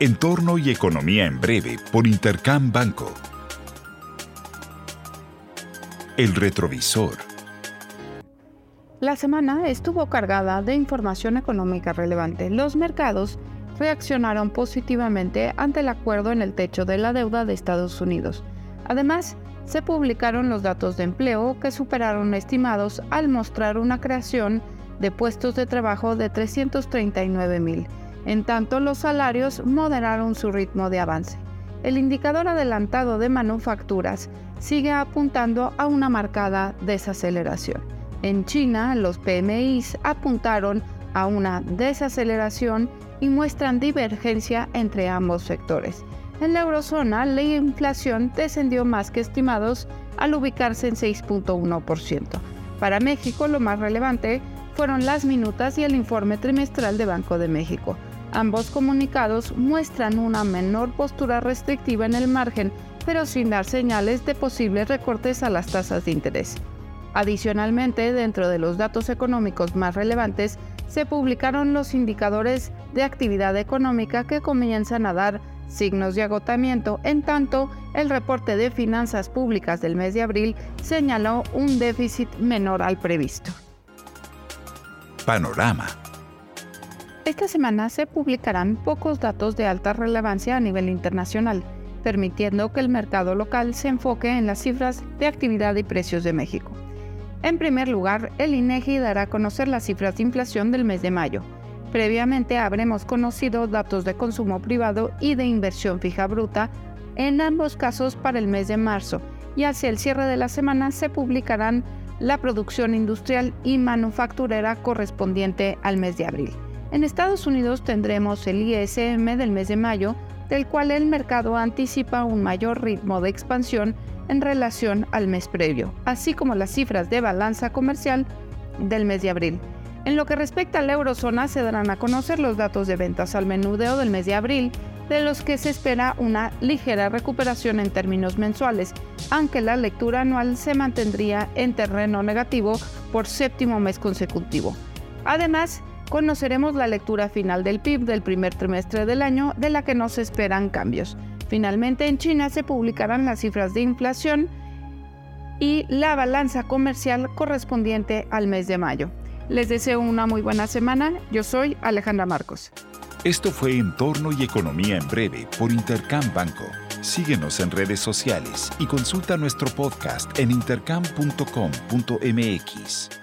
Entorno y economía en breve por Intercam Banco. El retrovisor. La semana estuvo cargada de información económica relevante. Los mercados reaccionaron positivamente ante el acuerdo en el techo de la deuda de Estados Unidos. Además, se publicaron los datos de empleo que superaron estimados al mostrar una creación de puestos de trabajo de 339 mil en tanto, los salarios moderaron su ritmo de avance. El indicador adelantado de manufacturas sigue apuntando a una marcada desaceleración. En China, los PMIs apuntaron a una desaceleración y muestran divergencia entre ambos sectores. En la eurozona, la inflación descendió más que estimados al ubicarse en 6.1%. Para México, lo más relevante fueron las minutas y el informe trimestral de Banco de México. Ambos comunicados muestran una menor postura restrictiva en el margen, pero sin dar señales de posibles recortes a las tasas de interés. Adicionalmente, dentro de los datos económicos más relevantes, se publicaron los indicadores de actividad económica que comienzan a dar signos de agotamiento, en tanto el reporte de finanzas públicas del mes de abril señaló un déficit menor al previsto. Panorama esta semana se publicarán pocos datos de alta relevancia a nivel internacional, permitiendo que el mercado local se enfoque en las cifras de actividad y precios de México. En primer lugar, el INEGI dará a conocer las cifras de inflación del mes de mayo. Previamente habremos conocido datos de consumo privado y de inversión fija bruta, en ambos casos para el mes de marzo, y hacia el cierre de la semana se publicarán la producción industrial y manufacturera correspondiente al mes de abril. En Estados Unidos tendremos el ISM del mes de mayo, del cual el mercado anticipa un mayor ritmo de expansión en relación al mes previo, así como las cifras de balanza comercial del mes de abril. En lo que respecta a la eurozona, se darán a conocer los datos de ventas al menudeo del mes de abril, de los que se espera una ligera recuperación en términos mensuales, aunque la lectura anual se mantendría en terreno negativo por séptimo mes consecutivo. Además, conoceremos la lectura final del PIB del primer trimestre del año, de la que no se esperan cambios. Finalmente, en China se publicarán las cifras de inflación y la balanza comercial correspondiente al mes de mayo. Les deseo una muy buena semana. Yo soy Alejandra Marcos. Esto fue Entorno y Economía en Breve por Intercam Banco. Síguenos en redes sociales y consulta nuestro podcast en intercam.com.mx.